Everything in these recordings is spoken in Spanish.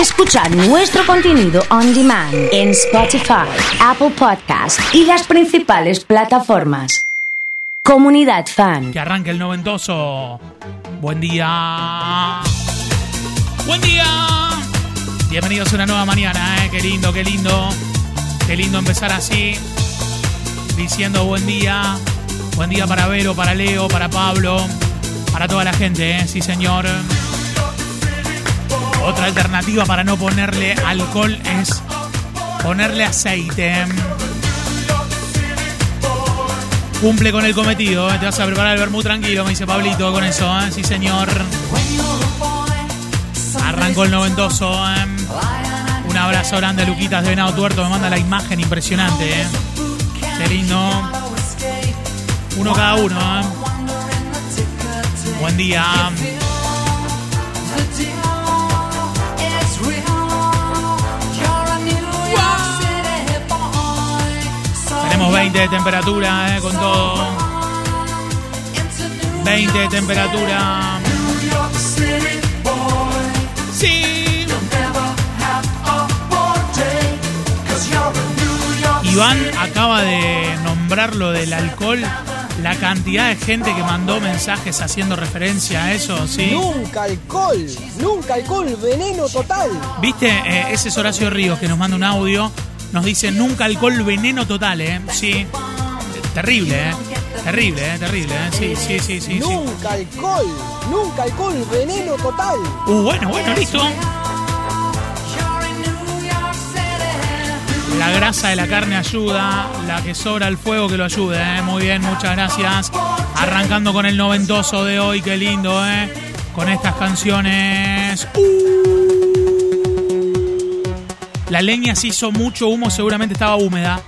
escuchar nuestro contenido on demand en Spotify, Apple Podcast y las principales plataformas. Comunidad Fan. Que arranque el noventoso. Buen día. Buen día. Bienvenidos a una nueva mañana, ¿eh? Qué lindo, qué lindo. Qué lindo empezar así. Diciendo buen día. Buen día para Vero, para Leo, para Pablo. Para toda la gente, ¿eh? Sí, señor. Otra alternativa para no ponerle alcohol es ponerle aceite. Cumple con el cometido, te vas a preparar el vermú tranquilo, me dice Pablito con eso, ¿eh? sí señor. Arrancó el noventoso. ¿eh? Un abrazo grande Luquitas de Venado Tuerto, me manda la imagen impresionante. ¿eh? Qué lindo. Uno cada uno. ¿eh? Buen día. Tenemos 20 de temperatura, eh, con todo. 20 de temperatura. Sí. Iván acaba de nombrar lo del alcohol. La cantidad de gente que mandó mensajes haciendo referencia a eso, ¿sí? Nunca alcohol, nunca alcohol, veneno total. ¿Viste? Eh, ese es Horacio Ríos que nos manda un audio. Nos dice nunca alcohol, veneno total, ¿eh? Sí. Terrible, ¿eh? Terrible, ¿eh? Terrible, ¿eh? Sí, sí, sí, sí. sí. Nunca alcohol, nunca alcohol, veneno total. Uh, bueno, bueno, listo. La grasa de la carne ayuda, la que sobra el fuego que lo ayude, ¿eh? Muy bien, muchas gracias. Arrancando con el noventoso de hoy, qué lindo, ¿eh? Con estas canciones. La leña se hizo mucho humo, seguramente estaba húmeda.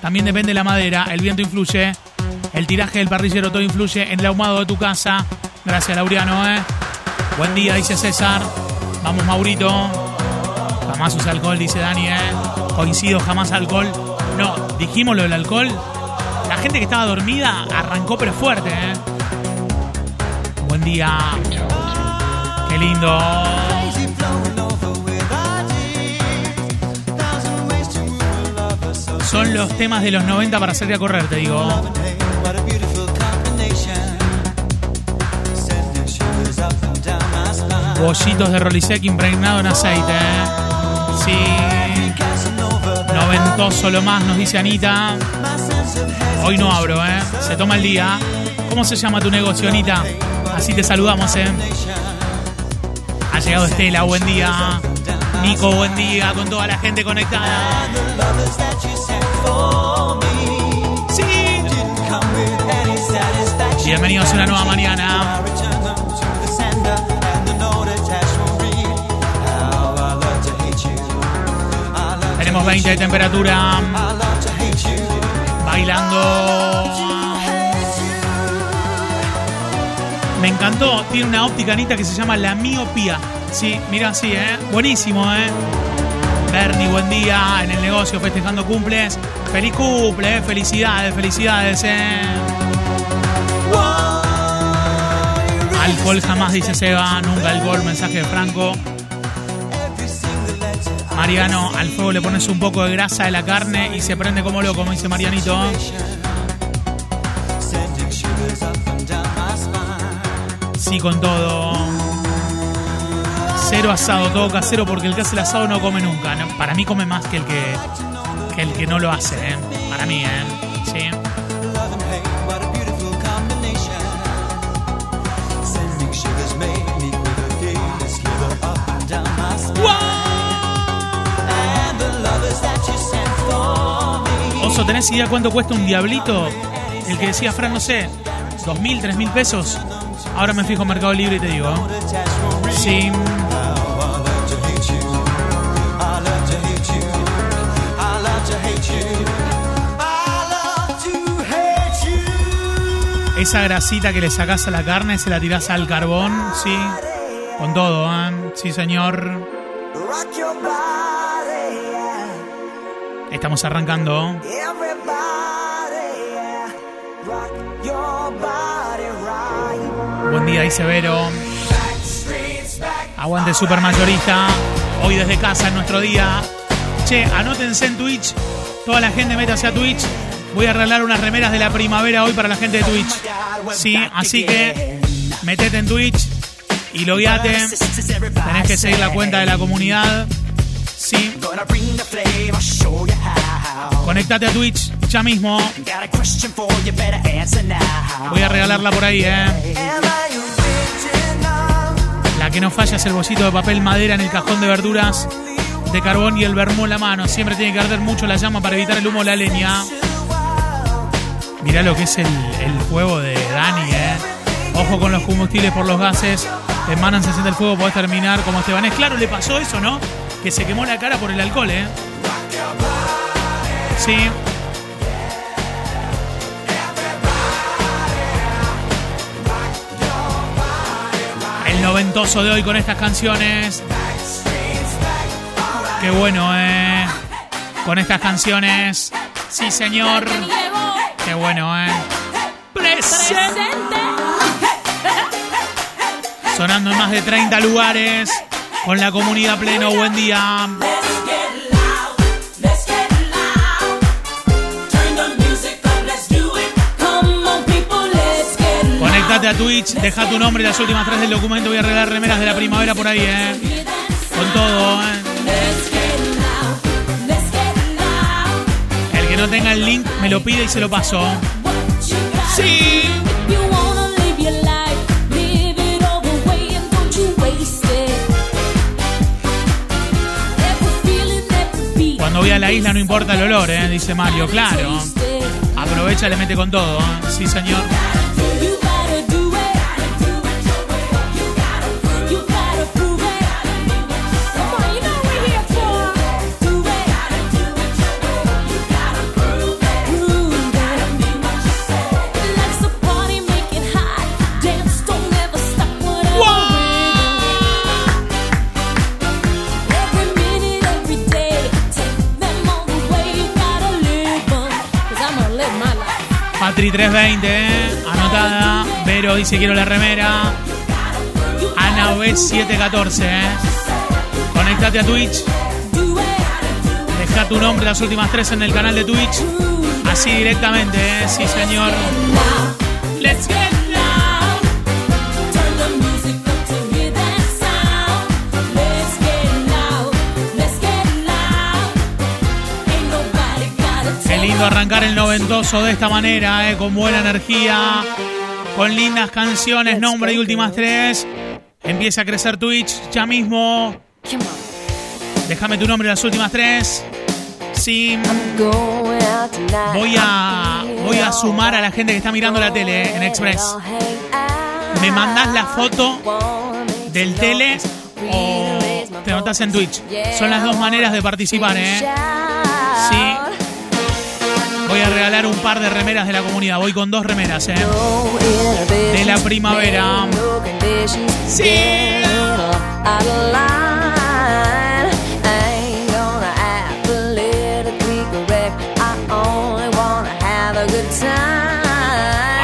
También depende de la madera, el viento influye. El tiraje del parrillero todo influye en el ahumado de tu casa. Gracias, Laureano, ¿eh? Buen día, dice César. Vamos, Maurito. Jamás usa alcohol, dice Dani, ¿eh? Coincido, jamás alcohol. No, dijimos lo del alcohol. La gente que estaba dormida arrancó pero fuerte, ¿eh? Buen día. Qué lindo. Son los temas de los 90 para salir a correr, te digo. Bollitos de Rolisec impregnado en aceite. ¿eh? Sí. Noventoso lo más, nos dice Anita. Hoy no abro, ¿eh? Se toma el día. ¿Cómo se llama tu negocio, Anita? Así te saludamos, ¿eh? Ha llegado Estela, buen día. Nico, buen día, con toda la gente conectada. Sí. Bienvenidos a una nueva mañana. Tenemos 20 de temperatura. Bailando. Me encantó. Tiene una óptica Anita que se llama la miopía. Sí, mira así, ¿eh? Buenísimo, ¿eh? Bernie, buen día en el negocio festejando cumples. Feliz cumple, ¿eh? felicidades, felicidades, ¿eh? Alcohol jamás, dice Seba. Nunca alcohol, mensaje de Franco. Mariano, al fuego le pones un poco de grasa de la carne y se prende como loco, como dice Marianito. Sí, con todo. Cero asado, todo casero, porque el que hace el asado no come nunca. Para mí come más que el que, que el que no lo hace, ¿eh? Para mí, ¿eh? Sí. Oso, ¿tenés idea cuánto cuesta un diablito? El que decía Fran, no sé, dos mil, tres mil pesos. Ahora me fijo en Mercado Libre y te digo. Sí. Esa grasita que le sacás a la carne se la tirás al carbón, sí. Con todo, ¿eh? Sí, señor. Estamos arrancando. Buen día, dice Vero. Aguante super mayorista. Hoy desde casa, en nuestro día. Che, anótense en Twitch. Toda la gente meta hacia Twitch. Voy a arreglar unas remeras de la primavera hoy para la gente de Twitch. Sí, así que metete en Twitch y logueate. Tenés que seguir la cuenta de la comunidad. Sí. Conectate a Twitch ya mismo. Voy a regalarla por ahí, eh. La que no falla es el bolsito de papel madera en el cajón de verduras de carbón y el vermú en la mano. Siempre tiene que arder mucho la llama para evitar el humo de la leña. Mirá lo que es el, el juego de Dani, eh. Ojo con los combustibles por los gases. Emanan, se siente el fuego, podés terminar como Esteban. Es claro, le pasó eso, ¿no? Que se quemó la cara por el alcohol, ¿eh? Sí. El noventoso de hoy con estas canciones. Qué bueno, ¿eh? Con estas canciones. Sí, señor. Bueno, ¿eh? Presente. Sonando en más de 30 lugares. Con la comunidad pleno. Buen día. Conectate a Twitch, deja tu nombre y las últimas tres del documento. Voy a regalar remeras de la primavera por ahí, ¿eh? Con todo, ¿eh? No tenga el link me lo pide y se lo paso. Sí. Cuando voy a la isla no importa el olor, ¿eh? dice Mario. Claro. Aprovecha, le mete con todo. ¿eh? Sí, señor. Patri 320, ¿eh? anotada. Vero dice quiero la remera. Ana B 714, ¿eh? Conectate a Twitch. Deja tu nombre las últimas tres en el canal de Twitch. Así directamente, ¿eh? Sí, señor. Lindo arrancar el noventoso de esta manera, ¿eh? con buena energía, con lindas canciones, nombre y últimas tres. Empieza a crecer Twitch ya mismo. Déjame tu nombre las últimas tres. Sí. Voy a, voy a sumar a la gente que está mirando la tele eh, en Express. Me mandás la foto del tele o te notas en Twitch. Son las dos maneras de participar, ¿eh? Sí. Voy a regalar un par de remeras de la comunidad. Voy con dos remeras, ¿eh? De la primavera. Sí.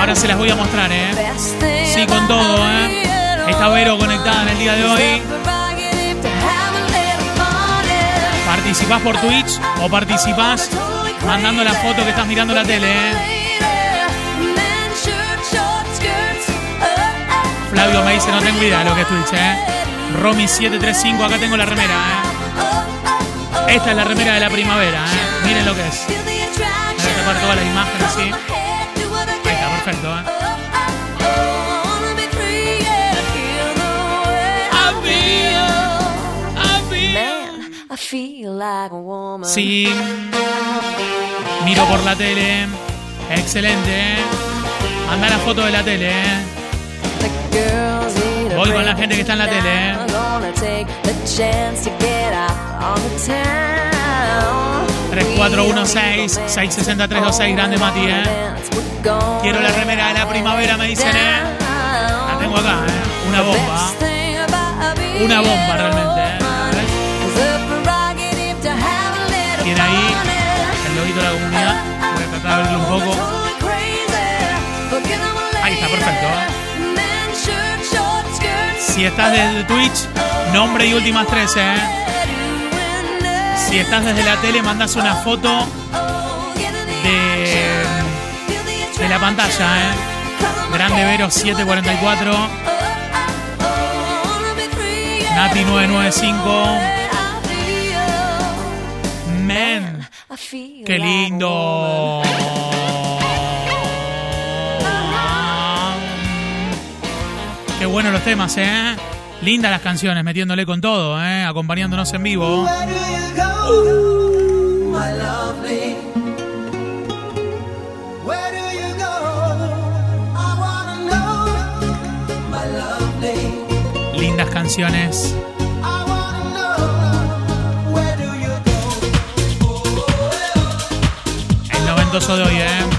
Ahora se las voy a mostrar, ¿eh? Sí, con todo, ¿eh? Está Vero conectada en el día de hoy. ¿Participás por Twitch o participás mandando la foto que estás mirando la tele, ¿eh? Flavio me dice, no tengo idea de lo que es Twitch, ¿eh? Romy735, acá tengo la remera, ¿eh? Esta es la remera de la primavera, ¿eh? Miren lo que es. Voy a tapar todas las imágenes, ¿sí? Ahí está, perfecto, ¿eh? Sí. Miro por la tele. Excelente, ¿eh? Manda la foto de la tele, ¿eh? Voy con la gente que está en la tele, ¿eh? 3416-66326, grande Mati, ¿eh? Quiero la remera de la primavera, me dicen, ¿eh? La tengo acá, ¿eh? Una bomba. Una bomba realmente, de la comunidad. Voy a tratar de abrirlo un poco. Ahí está, perfecto. ¿eh? Si estás desde Twitch, nombre y últimas 13, ¿eh? Si estás desde la tele, mandas una foto de, de la pantalla, ¿eh? Grande Vero 744, Nati 995. Qué lindo. Qué buenos los temas, ¿eh? Lindas las canciones, metiéndole con todo, ¿eh? Acompañándonos en vivo. Where do noventoso de hoy, ¿eh?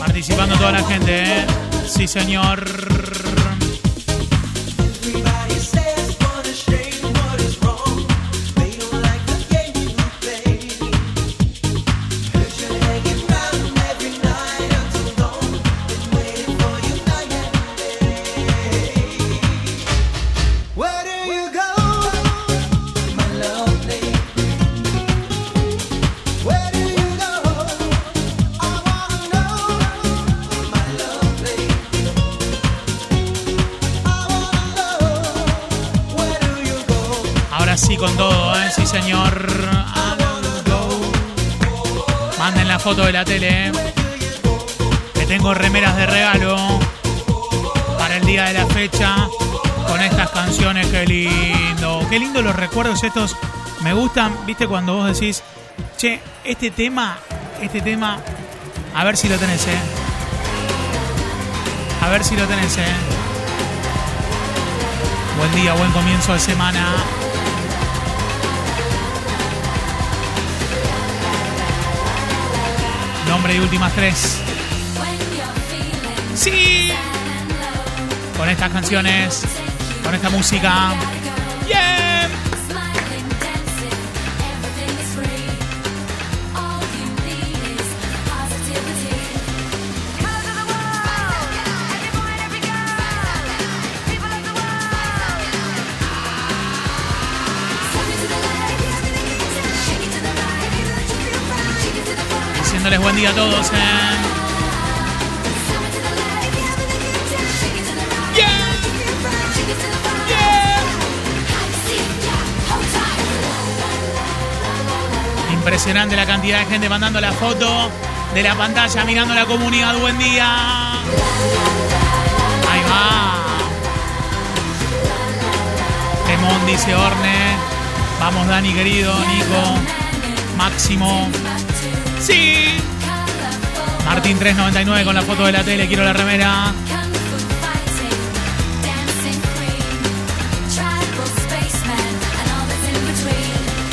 Participando toda la gente, ¿eh? Sí, señor. De la tele, ¿eh? Que tengo remeras de regalo para el día de la fecha con estas canciones. Qué lindo. Qué lindo los recuerdos estos. Me gustan, viste, cuando vos decís, che, este tema, este tema, a ver si lo tenés, ¿eh? A ver si lo tenés, ¿eh? Buen día, buen comienzo de semana. Nombre y últimas tres. Sí. Con estas canciones, con esta música. Buen día a todos. ¿eh? Impresionante la cantidad de gente mandando la foto de la pantalla, mirando la comunidad. Buen día. Ahí va. Temón dice Orne. Vamos, Dani, querido, Nico, Máximo. Sí. Martín 399 con la foto de la tele, quiero la remera.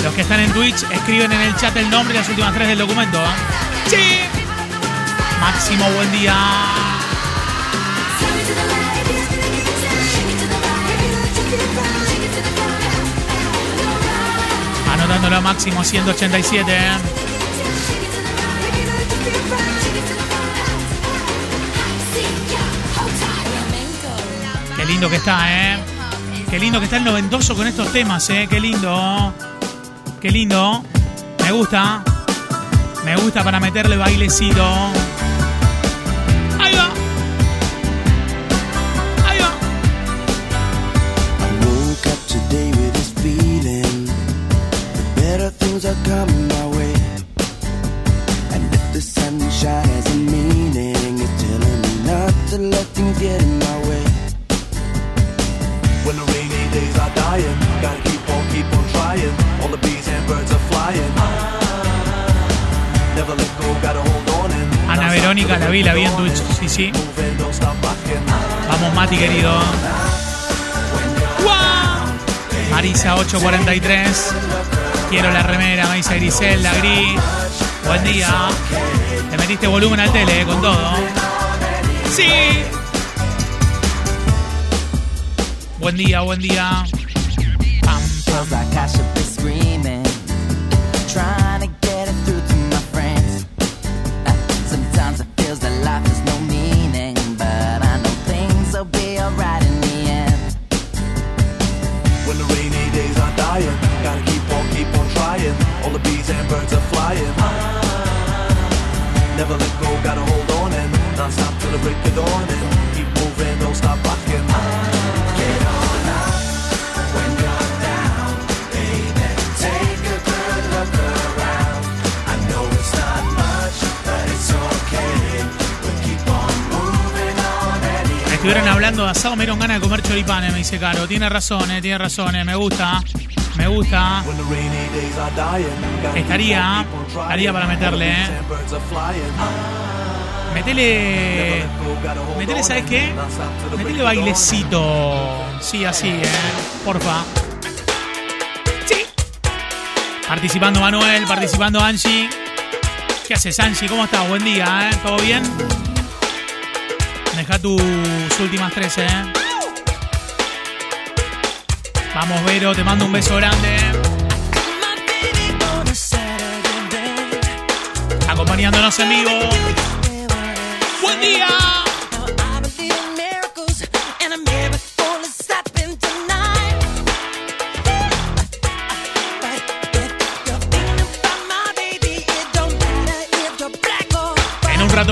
Los que están en Twitch escriben en el chat el nombre y las últimas tres del documento. ¿eh? Sí. Máximo, buen día. Anotándolo a Máximo 187. ¿eh? Lindo que está, ¿eh? Qué lindo que está el noventoso con estos temas, ¿eh? Qué lindo. Qué lindo. Me gusta. Me gusta para meterle bailecito. Ahí va. Ahí va. I woke up today with this feeling better things are coming my way. And if the sunshine has a meaning, it's telling me not to let things get in my way. When the rainy days are dying, gotta keep on, keep on trying. All the bees and birds are flying. Never let go, gotta hold on and Ana Verónica, la vi, la vi en Twitch. Sí, sí. Vamos, Mati, querido. ¡Guau! Marisa 843. Quiero la remera, me dice Grisel, la gris. Buen día. Te metiste volumen al tele, eh, con todo. Sí. Buen día, buen día. Pam, Feels hablando de asado, me dieron ganas de comer choripanes, me dice Caro. Tiene razón, eh, tiene razón, eh, me gusta. Me gusta. Estaría, estaría para meterle, eh. Metele. Metele, ¿sabes qué? Metele bailecito. Sí, así, eh. Porfa. Sí. Participando Manuel, participando Angie. ¿Qué haces, Angie? ¿Cómo estás? Buen día, ¿eh? ¿Todo bien? Deja tus últimas tres, ¿eh? Vamos, Vero, te mando un beso grande. Acompañándonos en vivo. ¡Buen día!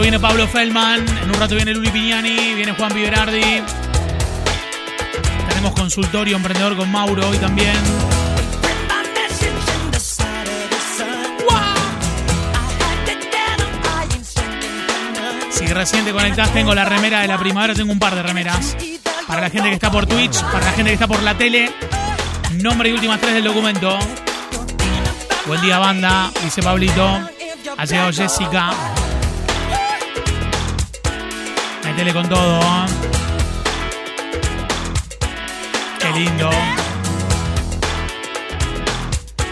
Viene Pablo Feldman, en un rato viene Luli Piñani, viene Juan Viverardi. Tenemos consultorio emprendedor con Mauro hoy también. Si recién te conectás, tengo la remera de la primavera, tengo un par de remeras. Para la gente que está por Twitch, para la gente que está por la tele, nombre y últimas tres del documento. Buen día, banda, dice Pablito. Ha llegado Jessica. Métele con todo. ¿eh? Qué lindo.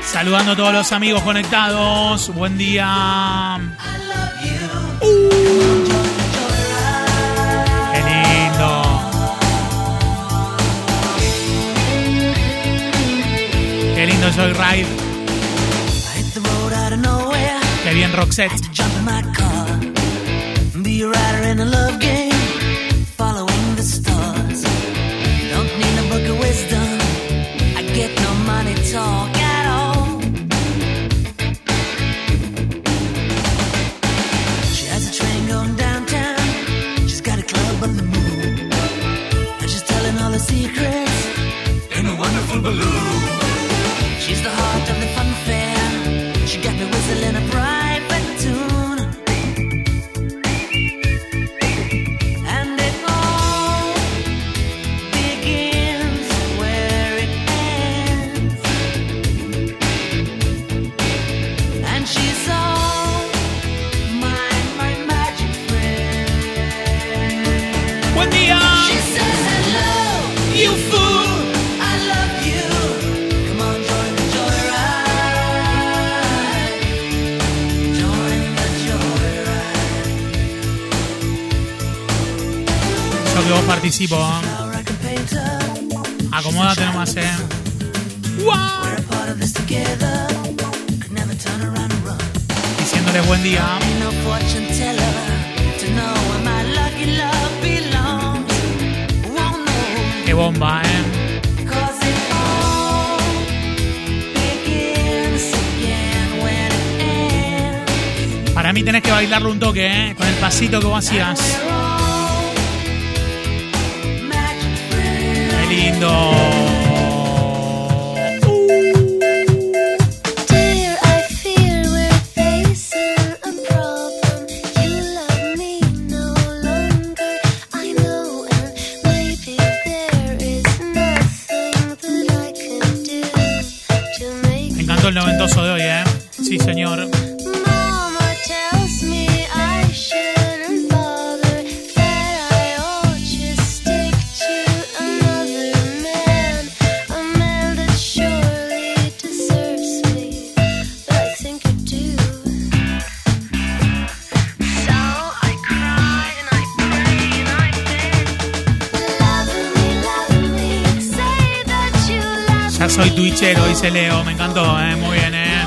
Saludando a todos los amigos conectados. Buen día. Uh. Qué lindo. Qué soy Ride. Qué bien Roxette. The joyride. Yo que vos participo. Acomódate nomás, eh. ¡Wow! We're a it ends. Para mí tenés que bailarlo un toque, eh. Con el pasito que vos hacías. Qué lindo. Soy twitchero, dice Leo. Me encantó, ¿eh? Muy bien, ¿eh?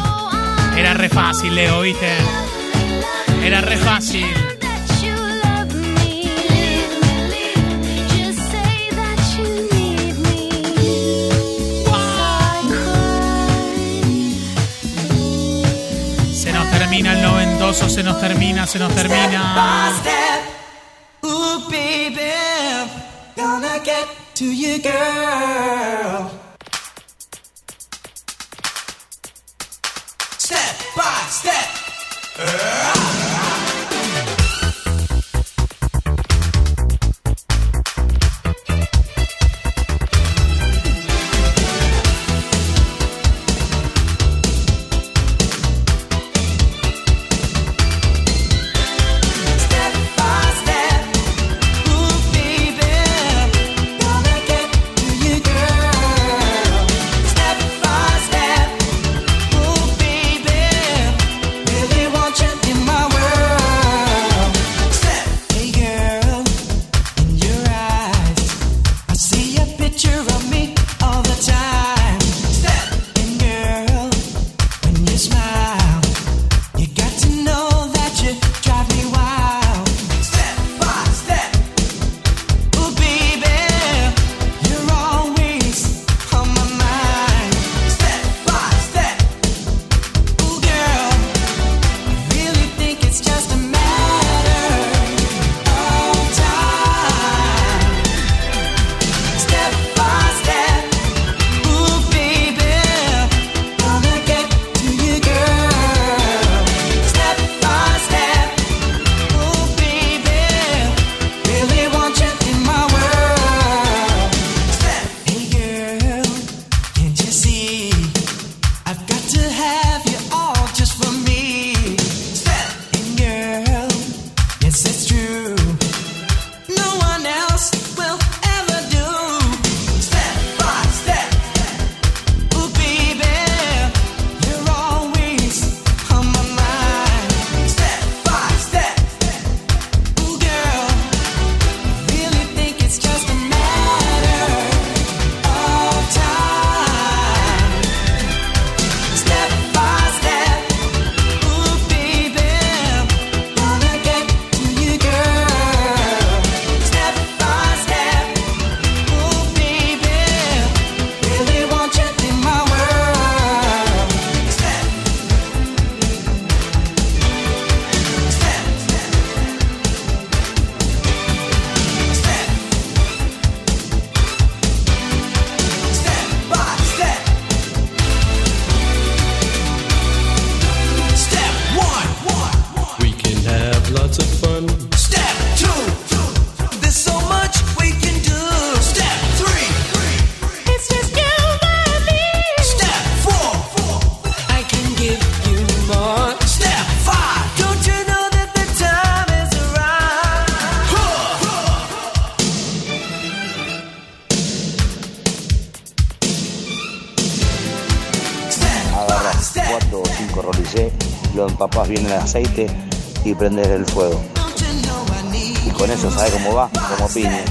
Era re fácil, Leo, ¿viste? Era re fácil. Se nos termina el noventoso, se nos termina, se nos termina. Yeah. bien el aceite y prender el fuego. Y con eso sabe cómo va, como piña.